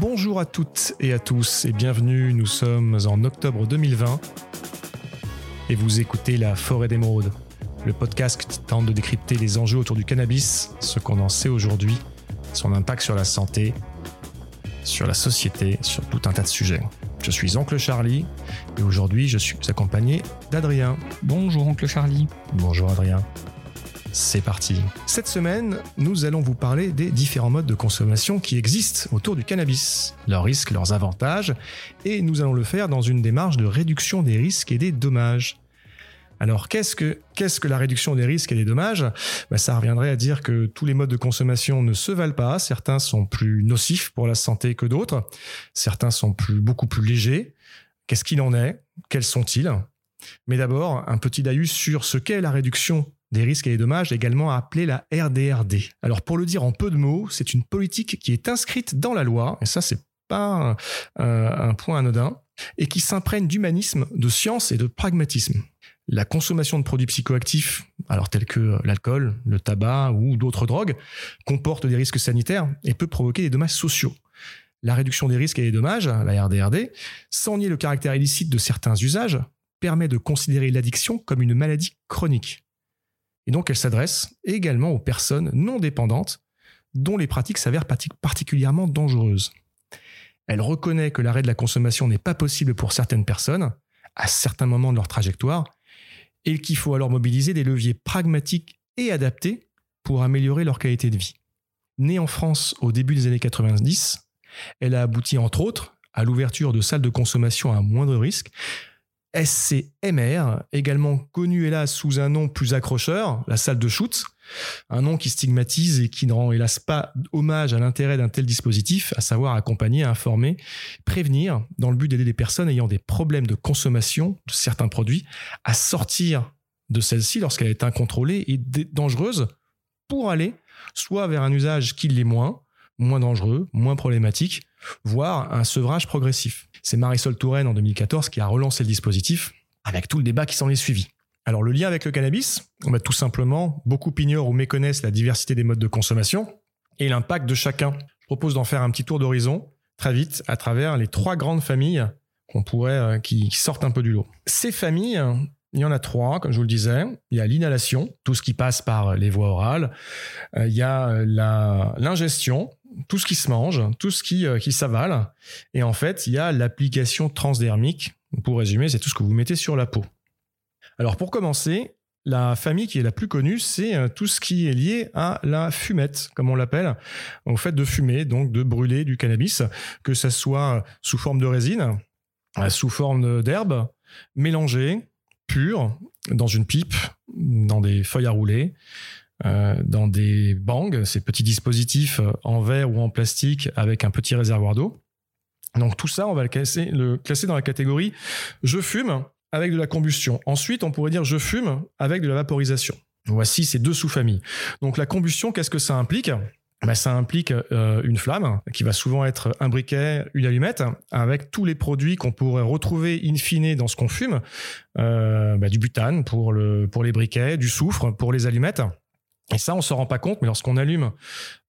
Bonjour à toutes et à tous et bienvenue, nous sommes en octobre 2020 et vous écoutez La Forêt d'Émeraude, le podcast qui tente de décrypter les enjeux autour du cannabis, ce qu'on en sait aujourd'hui, son impact sur la santé, sur la société, sur tout un tas de sujets. Je suis Oncle Charlie et aujourd'hui je suis accompagné d'Adrien. Bonjour Oncle Charlie. Bonjour Adrien. C'est parti. Cette semaine, nous allons vous parler des différents modes de consommation qui existent autour du cannabis, leurs risques, leurs avantages, et nous allons le faire dans une démarche de réduction des risques et des dommages. Alors, qu'est-ce que, que la réduction des risques et des dommages? Ben, Ça reviendrait à dire que tous les modes de consommation ne se valent pas. Certains sont plus nocifs pour la santé que d'autres. Certains sont plus, beaucoup plus légers. Qu'est-ce qu'il en est? Quels sont-ils? Mais d'abord, un petit laïus sur ce qu'est la réduction des risques et des dommages, également appelée la RDRD. Alors pour le dire en peu de mots, c'est une politique qui est inscrite dans la loi, et ça c'est pas un, point anodin, et qui s'imprègne d'humanisme, de science et de pragmatisme. La consommation de produits psychoactifs, alors tels que l'alcool, le tabac ou d'autres drogues, comporte des risques sanitaires et peut provoquer des dommages sociaux. La réduction des risques et des dommages, la RDRD, sans nier le caractère illicite de certains usages, permet de considérer l'addiction comme une maladie chronique. Et donc elle s'adresse également aux personnes non dépendantes dont les pratiques s'avèrent particulièrement dangereuses. Elle reconnaît que l'arrêt de la consommation n'est pas possible pour certaines personnes, à certains moments de leur trajectoire, et qu'il faut alors mobiliser des leviers pragmatiques et adaptés pour améliorer leur qualité de vie. Née en France au début des années 90, elle a abouti entre autres à l'ouverture de salles de consommation à moindre risque, SCMR, également connu hélas sous un nom plus accrocheur, la salle de shoot, un nom qui stigmatise et qui ne rend hélas pas hommage à l'intérêt d'un tel dispositif, à savoir accompagner, informer, prévenir, dans le but d'aider les personnes ayant des problèmes de consommation de certains produits à sortir de celle-ci lorsqu'elle est incontrôlée et dangereuse pour aller soit vers un usage qui l'est moins, moins dangereux, moins problématique, voire un sevrage progressif. C'est Marisol Touraine en 2014 qui a relancé le dispositif avec tout le débat qui s'en est suivi. Alors le lien avec le cannabis, on va tout simplement, beaucoup ignorent ou méconnaissent la diversité des modes de consommation et l'impact de chacun. Je propose d'en faire un petit tour d'horizon très vite à travers les trois grandes familles qu'on pourrait euh, qui, sortent un peu du lot. Ces familles, il y en a trois, comme je vous le disais. Il y a l'inhalation, tout ce qui passe par les voies orales. Euh, il y a l'ingestion, tout ce qui se mange, tout ce qui, euh, qui s'avale. Et en fait, il y a l'application transdermique. Pour résumer, c'est tout ce que vous mettez sur la peau. Alors pour commencer, la famille qui est la plus connue, c'est euh, tout ce qui est lié à la fumette, comme on l'appelle, au fait de fumer, donc de brûler du cannabis, que ce soit sous forme de résine, euh, sous forme d'herbe, mélangée, pure, dans une pipe, dans des feuilles à rouler, euh, dans des bangs, ces petits dispositifs euh, en verre ou en plastique avec un petit réservoir d'eau. Donc tout ça, on va le classer, dans la catégorie je fume avec de la combustion. Ensuite, on pourrait dire je fume avec de la vaporisation. Voici ces deux sous-familles. Donc la combustion, qu'est-ce que ça implique? Ben, ça implique euh, une flamme qui va souvent être un briquet, une allumette, avec tous les produits qu'on pourrait retrouver in fine dans ce qu'on fume, euh, ben, du butane pour, le, pour les briquets, du soufre pour les allumettes. Et ça, on s'en rend pas compte, mais lorsqu'on allume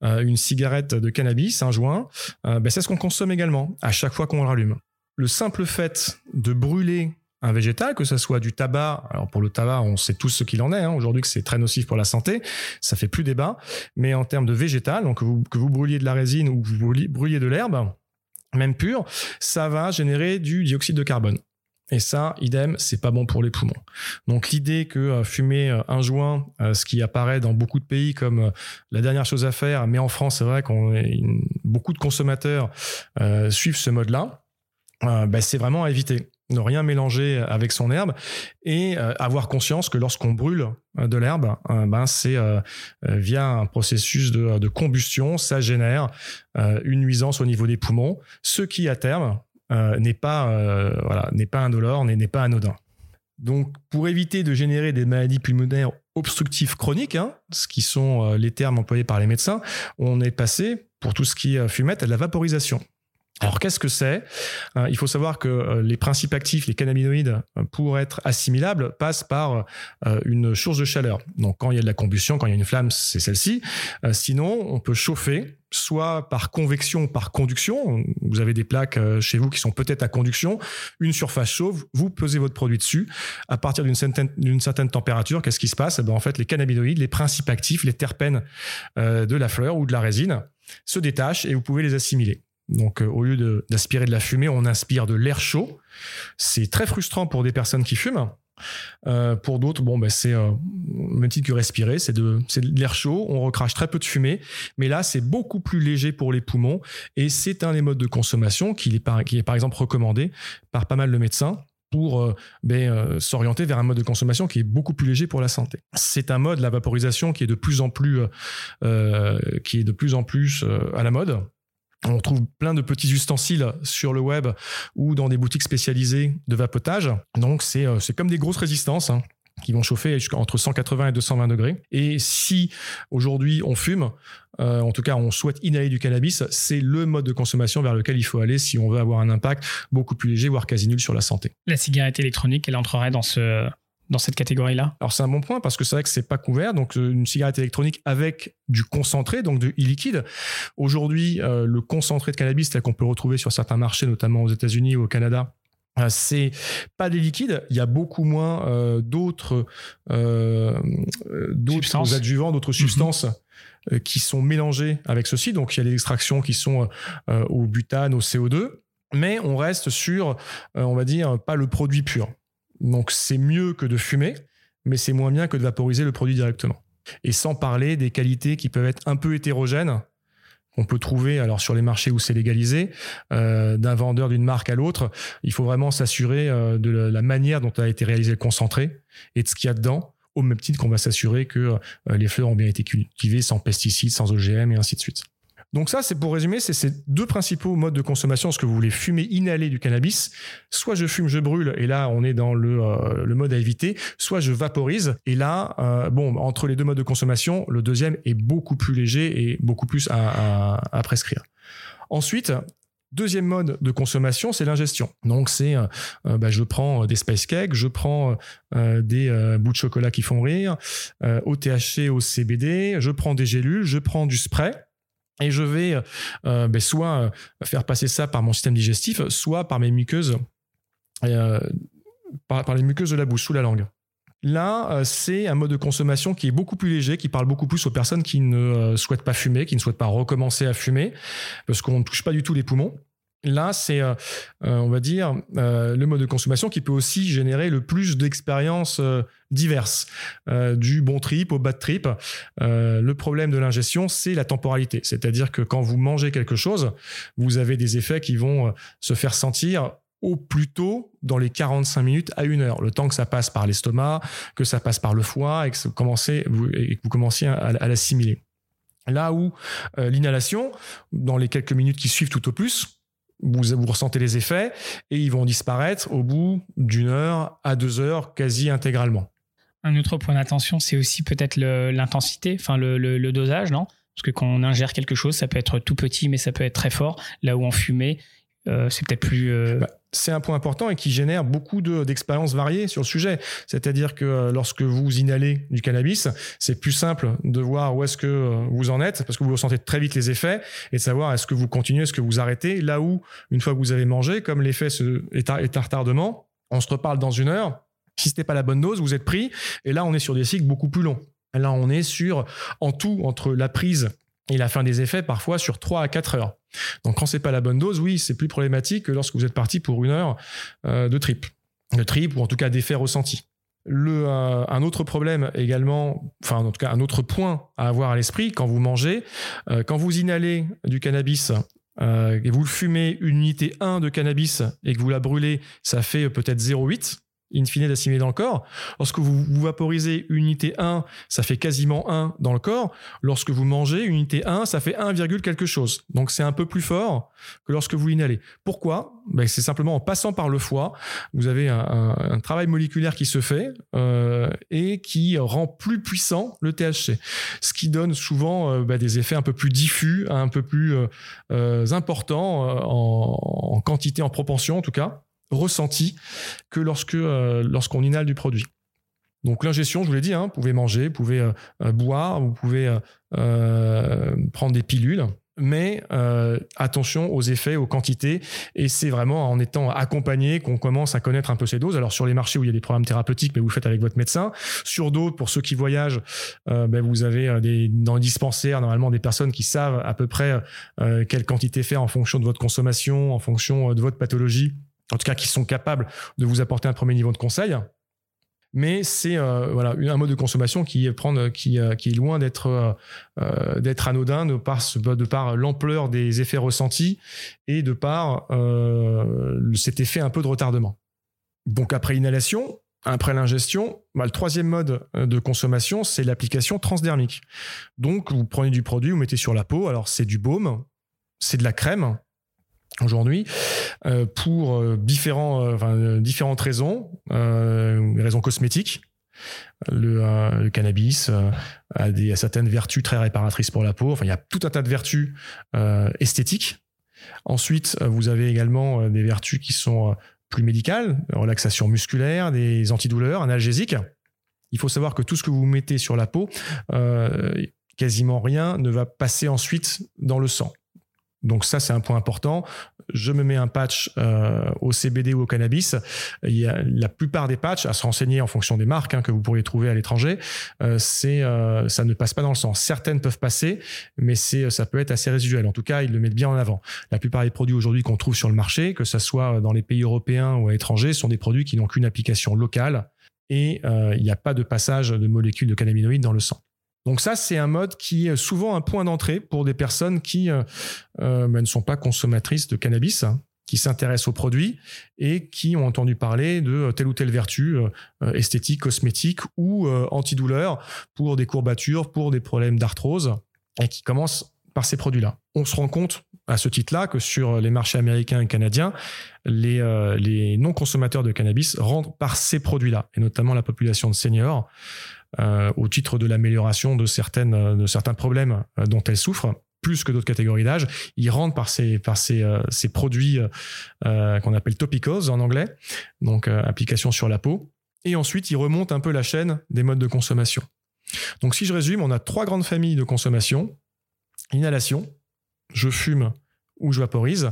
euh, une cigarette de cannabis, un joint, euh, ben c'est ce qu'on consomme également à chaque fois qu'on rallume. Le simple fait de brûler un végétal, que ce soit du tabac, alors pour le tabac, on sait tous ce qu'il en est, hein, aujourd'hui que c'est très nocif pour la santé, ça fait plus débat, mais en termes de végétal, donc que vous, que vous brûliez de la résine ou que vous brûliez de l'herbe, même pure, ça va générer du dioxyde de carbone. Et ça, idem, c'est pas bon pour les poumons. Donc l'idée que euh, fumer euh, un joint, euh, ce qui apparaît dans beaucoup de pays comme la dernière chose à faire, mais en France, c'est vrai qu'on beaucoup de consommateurs suivent ce mode-là. Ben, c'est vraiment à éviter. Ne rien mélanger avec son herbe et avoir conscience que lorsqu'on brûle de l'herbe, ben c'est via un processus de, combustion, ça génère une nuisance au niveau des poumons, ce qui à terme n'est pas, euh, voilà, n'est pas indolore, n'est pas anodin. Donc, pour éviter de générer des maladies pulmonaires obstructives chroniques, hein, ce qui sont euh, les termes employés par les médecins, on est passé, pour tout ce qui est fumette, à de la vaporisation. Alors qu'est-ce que c'est? Il faut savoir que les principes actifs, les cannabinoïdes, pour être assimilables, passent par une source de chaleur. Donc quand il y a de la combustion, quand il y a une flamme, c'est celle-ci. Sinon, on peut chauffer soit par convection, par conduction. Vous avez des plaques chez vous qui sont peut-être à conduction, une surface chauve, vous pesez votre produit dessus. À partir d'une certaine, certaine, température, qu'est-ce qui se passe? Eh ben, En fait, les cannabinoïdes, les principes actifs, les terpènes de la fleur ou de la résine se détachent et vous pouvez les assimiler. Donc, au lieu d'aspirer de, la fumée, on inspire de l'air chaud. C'est très frustrant pour des personnes qui fument euh, pour d'autres, bon, ben c'est euh, même titre que respirer, c'est de, l'air chaud, on recrache très peu de fumée, mais là c'est beaucoup plus léger pour les poumons et c'est un des modes de consommation qui est, par, exemple recommandé par pas mal de médecins pour euh, ben, euh, s'orienter vers un mode de consommation qui est beaucoup plus léger pour la santé. C'est un mode, la vaporisation, qui est de plus en plus à la mode. On trouve plein de petits ustensiles sur le web ou dans des boutiques spécialisées de vapotage. Donc c'est euh, comme des grosses résistances. Hein, qui vont chauffer entre 180 et 220 degrés. Et si aujourd'hui on fume, euh, en tout cas on souhaite inhaler du cannabis, c'est le mode de consommation vers lequel il faut aller si on veut avoir un impact beaucoup plus léger, voire quasi nul sur la santé. La cigarette électronique, elle entrerait dans ce, dans cette catégorie-là Alors c'est un bon point parce que c'est vrai que c'est pas couvert. Donc euh, une cigarette électronique avec du concentré, donc de e-liquide. Aujourd'hui, euh, le concentré de cannabis tel qu'on peut retrouver sur certains marchés, notamment aux États-Unis ou au Canada, euh, c'est pas des liquides, il y a beaucoup moins d'autres d'autres adjuvants, d'autres mhm. substances qui sont mélangées avec ceci. Donc il y a des extractions qui sont au butane, au CO2, mais on reste sur, on va dire, pas le produit pur. Donc c'est mieux que de fumer, mais c'est moins bien que de vaporiser le produit directement. Et sans parler des qualités qui peuvent être un peu hétérogènes qu'on peut trouver alors sur les marchés où c'est légalisé, euh, d'un vendeur d'une marque à l'autre. Il faut vraiment s'assurer euh, de la manière dont a été réalisé le concentré et de ce qu'il y a dedans, au même titre qu'on va s'assurer que euh, les fleurs ont bien été cultivées sans pesticides, sans OGM et ainsi de suite. Donc ça, c'est pour résumer, c'est ces deux principaux modes de consommation. Est-ce que vous voulez fumer, inhaler du cannabis? Soit je fume, je brûle, et là, on est dans le, euh, le mode à éviter. Soit je vaporise, et là, euh, bon, entre les deux modes de consommation, le deuxième est beaucoup plus léger et beaucoup plus à, à, prescrire. Ensuite, Deuxième mode de consommation, c'est l'ingestion. Donc c'est, euh, bah, je prends des spice cakes, je prends des bouts de chocolat qui font rire, au THC, au CBD, je prends des gélules, je prends du spray. Et je vais euh, ben, soit euh, faire passer ça par mon système digestif, soit par mes muqueuses, euh, par, les muqueuses de la bouche, sous la langue. Là, c'est un mode de consommation qui est beaucoup plus léger, qui parle beaucoup plus aux personnes qui ne souhaitent pas fumer, qui ne souhaitent pas recommencer à fumer, parce qu'on ne touche pas du tout les poumons. Là, c'est, euh, euh, on va dire, euh, le mode de consommation qui peut aussi générer le plus d'expériences diverses, du bon trip au bad trip. le problème de l'ingestion, c'est la temporalité. C'est-à-dire que quand vous mangez quelque chose, vous avez des effets qui vont se faire sentir au plus tôt dans les 45 minutes à une heure, le temps que ça passe par l'estomac, que ça passe par le foie et que, vous commencez, et que vous commenciez à, à l'assimiler. Là où l'inhalation, dans les quelques minutes qui suivent tout au plus, vous, ressentez les effets et ils vont disparaître au bout d'une heure à deux heures quasi intégralement. Un autre point d'attention, c'est aussi peut-être l'intensité, enfin le, dosage, non? Parce que quand on ingère quelque chose, ça peut être tout petit, mais ça peut être très fort. Là où en fumée, euh, c'est peut-être plus. Euh, bah, c'est un point important et qui génère beaucoup d'expériences variées sur le sujet. C'est-à-dire que euh, lorsque vous inhalez du cannabis, c'est plus simple de voir où est-ce que vous en êtes, parce que vous ressentez très vite les effets, et de savoir est-ce que vous continuez, est-ce que vous arrêtez. Là où, une fois que vous avez mangé, comme l'effet est à, retardement, on se reparle dans une heure. Si ce n'était pas la bonne dose, vous êtes pris. Et là, on est sur des cycles beaucoup plus longs. Là, on est sur, en tout, entre la prise et la fin des effets, parfois sur 3 à 4 heures. Donc quand c'est pas la bonne dose, oui, c'est plus problématique que lorsque vous êtes parti pour une heure euh, de trip, de trip ou en tout cas d'effet ressenti. Euh, un autre problème également, enfin en tout cas un autre point à avoir à l'esprit quand vous mangez, euh, quand vous inhalez du cannabis et vous le fumez une unité 1 de cannabis et que vous la brûlez, ça fait peut-être 0,8 in fine d'assimiler dans le corps. Lorsque vous, vaporisez unité 1, ça fait quasiment 1 dans le corps. Lorsque vous mangez unité 1, ça fait 1, quelque chose. Donc c'est un peu plus fort que lorsque vous inhalez. Pourquoi? Ben, C'est simplement en passant par le foie, vous avez un, travail moléculaire qui se fait euh, et qui rend plus puissant le THC. Ce qui donne souvent euh, ben, des effets un peu plus diffus, un peu plus euh, importants en, en quantité, en proportion en tout cas ressenti que lorsque euh, lorsqu'on inhale du produit. Donc l'ingestion, je vous l'ai dit, hein, vous pouvez manger, vous pouvez euh, euh, boire, vous pouvez prendre des pilules. mais attention aux effets, aux quantités, et c'est vraiment en étant accompagné qu'on commence à connaître un peu ces doses. Alors sur les marchés où il y a des programmes thérapeutiques, mais vous faites avec votre médecin. Sur d'autres, pour ceux qui voyagent, ben, vous avez des, dans les dispensaires normalement des personnes qui savent à peu près quelle quantité faire en fonction de votre consommation, en fonction de votre pathologie, en tout cas qui sont capables de vous apporter un premier niveau de conseil mais c'est euh, voilà un mode de consommation qui est prendre qui, euh, qui est loin d'être euh, d'être anodin de par de par l'ampleur des effets ressentis et de par cet effet un peu de retardement. Donc après inhalation, après l'ingestion, bah, le troisième mode de consommation, c'est l'application transdermique. Donc vous prenez du produit, vous mettez sur la peau. Alors c'est du baume, c'est de la crème, aujourd'hui euh, pour euh, euh, différentes raisons, raisons cosmétiques. Le, cannabis a, des, certaines vertus très réparatrices pour la peau. Enfin, il y a tout un tas de vertus esthétiques. Ensuite, vous avez également des vertus qui sont plus médicales, relaxation musculaire, des antidouleurs, analgésiques. Il faut savoir que tout ce que vous mettez sur la peau, quasiment rien ne va passer ensuite dans le sang. Donc ça, c'est un point important. Je me mets un patch euh, au CBD ou au cannabis. La plupart des patchs, à se renseigner en fonction des marques hein, que vous pourriez trouver à l'étranger, euh, euh, ça ne passe pas dans le sang. Certaines peuvent passer, mais c'est ça peut être assez résiduel. En tout cas, ils le mettent bien en avant. La plupart des produits aujourd'hui qu'on trouve sur le marché, que ce soit dans les pays européens ou à l'étranger, sont des produits qui n'ont qu'une application locale et il n'y a pas de passage de molécules de cannabinoïdes dans le sang. Donc ça, c'est un mode qui est souvent un point d'entrée pour des personnes qui euh, euh, ben, ne sont pas consommatrices de cannabis, hein, qui s'intéressent aux produits et qui ont entendu parler de telle ou telle vertu euh, esthétique, cosmétique ou antidouleur pour des courbatures, pour des problèmes d'arthrose, et qui commencent par ces produits-là. On se rend compte à ce titre-là que sur les marchés américains et canadiens, les non-consommateurs de cannabis rentrent par ces produits-là, et notamment la population de seniors. Euh, au titre de l'amélioration de, certaines, de certains problèmes euh, dont elles souffrent plus que d'autres catégories d'âge. Ils rentrent par ces, euh, produits qu'on appelle topicals en anglais, donc application sur la peau. Et ensuite, ils remontent un peu la chaîne des modes de consommation. Donc si je résume, on a trois grandes familles de consommation. Inhalation, je fume ou je vaporise,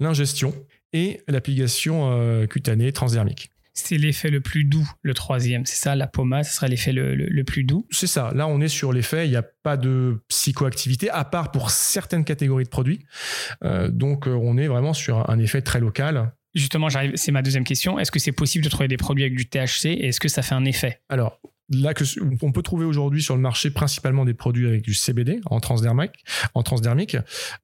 l'ingestion et l'application cutanée transdermique c'est l'effet le plus doux, le troisième. C'est ça, la pommade, ce serait l'effet le, plus doux. C'est ça. Là, on est sur l'effet. Il n'y a pas de psychoactivité, à part pour certaines catégories de produits. Euh, donc, euh, on est vraiment sur un effet très local. Justement, j'arrive. C'est ma deuxième question. Est-ce que c'est possible de trouver des produits avec du THC et est-ce que ça fait un effet? Alors, là que on peut trouver aujourd'hui sur le marché principalement des produits avec du CBD en transdermique, en transdermique.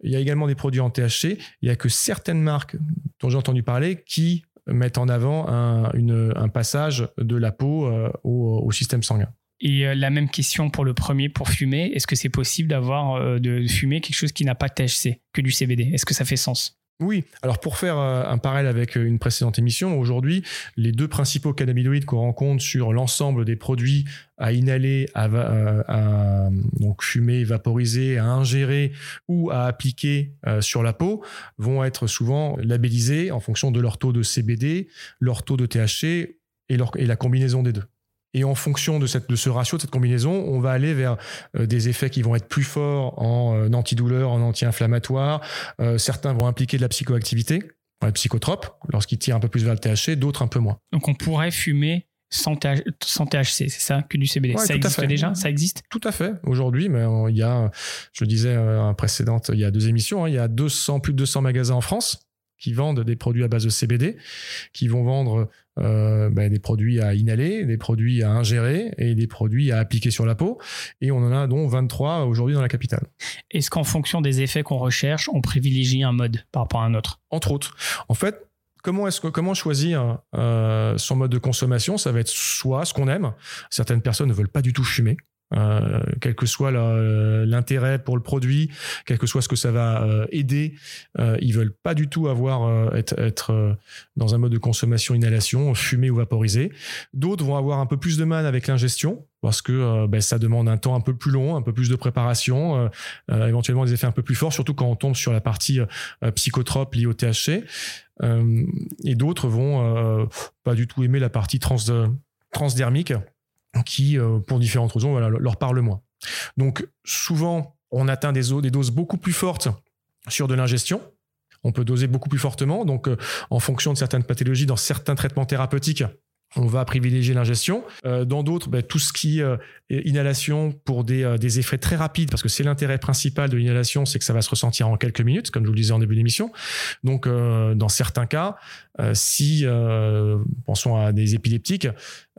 Il y a également des produits en THC. Il y a que certaines marques dont j'ai entendu parler qui mettent en avant un, passage de la peau euh, au, au, système sanguin. Et euh, la même question pour le premier, pour fumer. Est-ce que c'est possible d'avoir euh, de fumer quelque chose qui n'a pas de THC que du CBD Est-ce que ça fait sens? Oui, alors pour faire un parallèle avec une précédente émission, aujourd'hui, les deux principaux cannabinoïdes qu'on rencontre sur l'ensemble des produits à inhaler, à, à, donc fumer, vaporiser, à ingérer ou à appliquer euh, sur la peau vont être souvent labellisés en fonction de leur taux de CBD, leur taux de THC et, leur, et la combinaison des deux. Et en fonction de, cette, de ce ratio, de cette combinaison, on va aller vers euh, des effets qui vont être plus forts en euh, antidouleur, en anti-inflammatoire. Euh, certains vont impliquer de la psychoactivité, les psychotropes, lorsqu'ils tirent un peu plus vers le THC, d'autres un peu moins. Donc on pourrait fumer sans, THC, c'est ça, que du CBD. ça existe déjà? Ça existe? Tout à fait. Aujourd'hui, mais il y a, je disais un précédente, il y a deux émissions, hein, il y a 200, plus de 200 magasins en France qui vendent des produits à base de CBD, qui vont vendre euh, ben, des produits à inhaler, des produits à ingérer et des produits à appliquer sur la peau. Et on en a donc 23 aujourd'hui dans la capitale. Est-ce qu'en fonction des effets qu'on recherche, on privilégie un mode par rapport à un autre? Entre autres. En fait, comment est-ce que comment choisir euh, son mode de consommation? Ça va être soit ce qu'on aime. Certaines personnes ne veulent pas du tout fumer. Euh, quel que soit l'intérêt pour le produit, quel que soit ce que ça va euh, aider, euh, ils veulent pas du tout avoir euh, être, être dans un mode de consommation inhalation, fumer ou vaporiser. D'autres vont avoir un peu plus de mal avec l'ingestion parce que ben, ça demande un temps un peu plus long, un peu plus de préparation, éventuellement des effets un peu plus forts, surtout quand on tombe sur la partie psychotrope liée au THC. et d'autres vont pas du tout aimer la partie trans, transdermique qui, euh, pour différentes raisons, leur parle moins. Donc souvent, On atteint des, des doses beaucoup plus fortes sur de l'ingestion. On peut doser beaucoup plus fortement. Donc, en fonction de certaines pathologies, dans certains traitements thérapeutiques, on va privilégier l'ingestion. Euh, dans d'autres, ben, tout ce qui euh, est inhalation pour des, euh, des, effets très rapides, parce que c'est l'intérêt principal de l'inhalation, c'est que ça va se ressentir en quelques minutes, comme je vous le disais en début d'émission. Donc, dans certains cas, si, pensons à des épileptiques,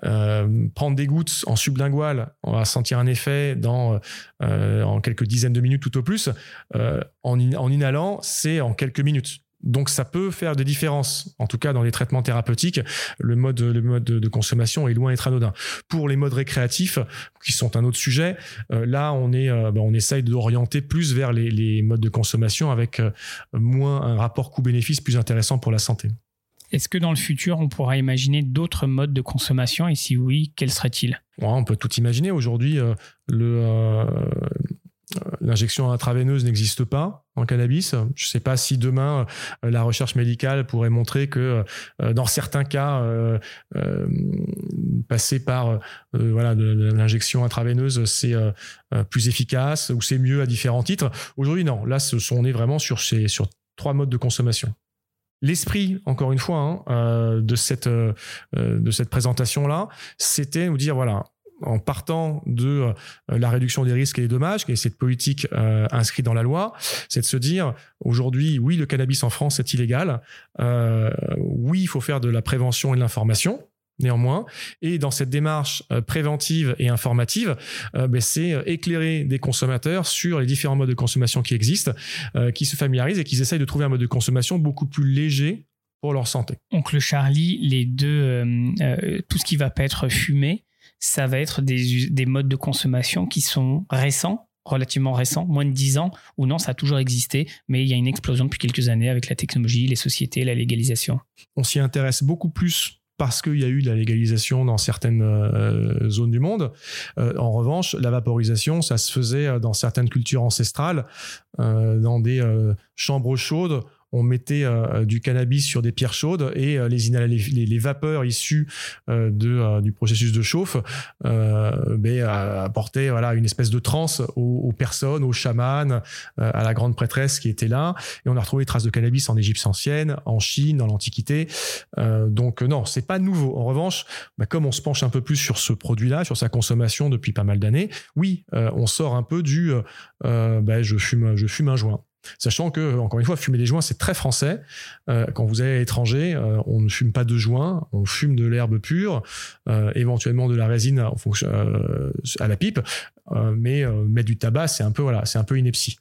prendre des gouttes en sublingual, on va sentir un effet dans en quelques dizaines de minutes tout au plus. en inhalant, c'est en quelques minutes. Donc ça peut faire des différences. En tout cas, dans les traitements thérapeutiques, le mode, le mode de consommation est loin d'être anodin. Pour les modes récréatifs, qui sont un autre sujet, euh, là on est, euh, ben, on essaye d'orienter plus vers les, modes de consommation avec euh, moins un rapport coût-bénéfice plus intéressant pour la santé. Est-ce que dans le futur, on pourra imaginer d'autres modes de consommation? Et si oui, quels seraient-ils? On peut tout imaginer. Aujourd'hui, le, L'injection intraveineuse n'existe pas en cannabis. Je ne sais pas si demain euh, la recherche médicale pourrait montrer que euh, dans certains cas, euh, passer par voilà l'injection intraveineuse c'est plus efficace ou c'est mieux à différents titres. Aujourd'hui, non. Là, ce sont, on est vraiment sur ces sur trois modes de consommation. L'esprit, encore une fois, hein, de cette de cette présentation là, c'était nous dire voilà, en partant de euh, la réduction des risques et des dommages, qui est cette politique euh, inscrite dans la loi, c'est de se dire aujourd'hui, oui, le cannabis en France est illégal, euh, oui, il faut faire de la prévention et de l'information. Néanmoins, et dans cette démarche préventive et informative, ben, c'est éclairer des consommateurs sur les différents modes de consommation qui existent, qui se familiarisent et qui essayent de trouver un mode de consommation beaucoup plus léger pour leur santé. Oncle Charlie, les deux, tout ce qui va pas être fumé, ça va être des, modes de consommation qui sont récents, relativement récents, moins de 10 ans, ou non, ça a toujours existé, mais il y a une explosion depuis quelques années avec la technologie, les sociétés, la légalisation. On s'y intéresse beaucoup plus parce qu'il y a eu de la légalisation dans certaines euh, zones du monde. Euh, en revanche, la vaporisation, ça se faisait euh, dans certaines cultures ancestrales, dans des chambres chaudes on mettait euh, du cannabis sur des pierres chaudes et euh, les, vapeurs issues euh, du processus de chauffe ben, apportaient voilà, une espèce de transe aux, personnes, aux chamans, à la grande prêtresse qui était là. Et on a retrouvé des traces de cannabis en Égypte ancienne, en Chine, dans l'Antiquité. donc non, c'est pas nouveau. En revanche, ben, comme on se penche un peu plus sur ce produit-là, sur sa consommation depuis pas mal d'années, oui, on sort un peu du ben, je fume, je fume un joint. Sachant que, encore une fois, fumer des joints, c'est très français. Euh, quand vous allez à l'étranger, euh, on ne fume pas de joints, on fume de l'herbe pure, euh, éventuellement de la résine à la pipe. mais mettre du tabac, c'est un peu voilà, c'est un peu ineptie.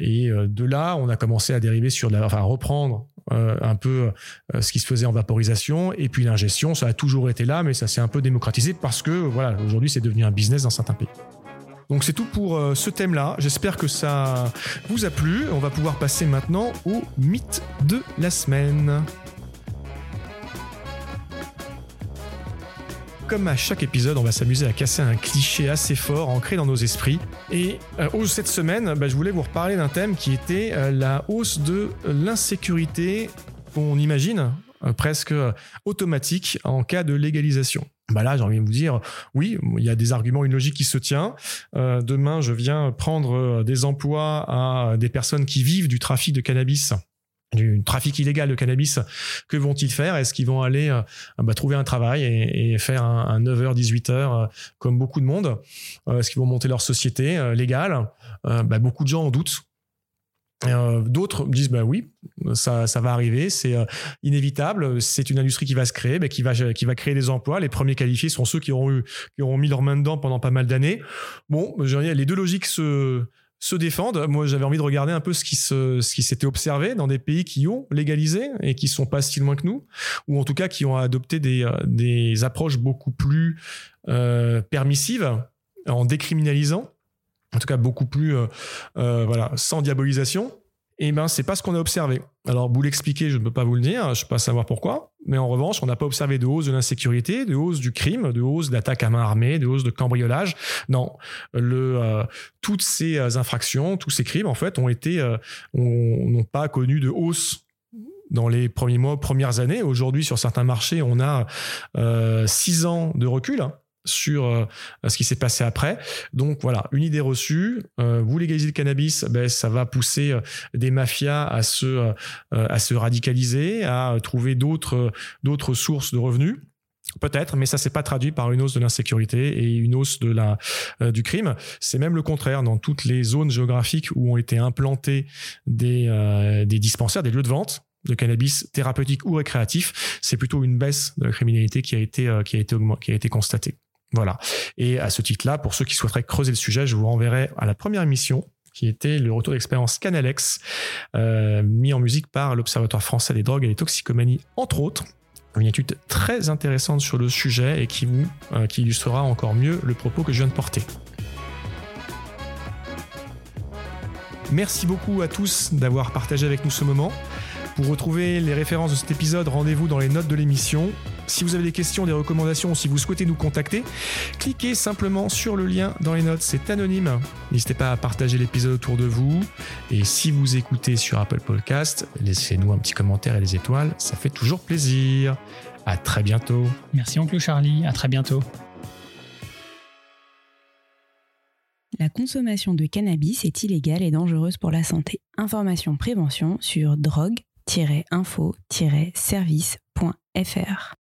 et de là, on a commencé à dériver sur, la, enfin, à reprendre un peu ce qui se faisait en vaporisation et puis l'ingestion, ça a toujours été là, mais ça s'est un peu démocratisé parce que voilà, aujourd'hui, c'est devenu un business dans certains pays. Donc c'est tout pour euh, ce thème-là. J'espère que ça vous a plu. On va pouvoir passer maintenant au mythe de la semaine. Comme à chaque épisode, on va s'amuser à casser un cliché assez fort ancré dans nos esprits. Et euh, cette semaine, bah, je voulais vous reparler d'un thème qui était euh, la hausse de l'insécurité qu'on imagine presque automatique en cas de légalisation bah là, j'ai envie de vous dire, oui, il y a des arguments, une logique qui se tient. Euh, demain, je viens prendre euh, des emplois à des personnes qui vivent du trafic de cannabis du trafic illégal de cannabis, que vont-ils faire? Est-ce qu'ils vont aller euh, bah, trouver un travail et, faire un, 9h, 18h comme beaucoup de monde? Est-ce qu'ils vont monter leur société légale? Bah, Beaucoup de gens en doutent. Euh, d'autres disent bah oui, ça, ça va arriver, c'est euh, inévitable, c'est une industrie qui va se créer, bah, qui va qui va créer des emplois. Les premiers qualifiés sont ceux qui auront eu qui auront mis leurs mains dedans pendant pas mal d'années. Bon, les deux logiques se se défendent. Moi, j'avais envie de regarder un peu ce qui ce qui s'était observé dans des pays qui ont légalisé et qui sont pas si loin que nous, ou en tout cas qui ont adopté des, euh, des approches beaucoup plus permissives en décriminalisant en tout cas beaucoup plus euh, euh, voilà sans diabolisation et eh ben c'est pas ce qu'on a observé. Alors vous l'expliquer, je ne peux pas vous le dire, je ne peux pas savoir pourquoi, mais en revanche, on n'a pas observé de hausse de l'insécurité, de hausse du crime, de hausse d'attaques à main armée, de hausse de cambriolage. Non, le euh, toutes ces infractions, tous ces crimes en fait ont été n'ont pas connu de hausse dans les premiers mois, premières années. Aujourd'hui, sur certains marchés, on a six ans de recul. Hein sur euh, ce qui s'est passé après. Donc voilà, une idée reçue. Euh, vous légalisez le cannabis, ben, ça va pousser euh, des mafias à se, radicaliser, à trouver d'autres, sources de revenus. Peut-être, mais ça s'est pas traduit par une hausse de l'insécurité et une hausse du crime. C'est même le contraire dans toutes les zones géographiques où ont été implantés des des dispensaires, des lieux de vente de cannabis thérapeutique ou récréatif. C'est plutôt une baisse de la criminalité qui a été constatée. Voilà. Et à ce titre-là, pour ceux qui souhaiteraient creuser le sujet, je vous renverrai à la première émission qui était le retour d'expérience Canalex, euh, mis en musique par l'Observatoire français des drogues et des toxicomanies, entre autres. Une étude très intéressante sur le sujet et qui, vous, euh, qui illustrera encore mieux le propos que je viens de porter. Merci beaucoup à tous d'avoir partagé avec nous ce moment. Pour retrouver les références de cet épisode, rendez-vous dans les notes de l'émission. Si vous avez des questions, des recommandations, si vous souhaitez nous contacter, cliquez simplement sur le lien dans les notes, c'est anonyme. N'hésitez pas à partager l'épisode autour de vous. Et si vous écoutez sur Apple Podcast, laissez-nous un petit commentaire et des étoiles, ça fait toujours plaisir. À très bientôt. Merci oncle Charlie, à très bientôt. La consommation de cannabis est illégale et dangereuse pour la santé. Information prévention sur drogue info-service.fr.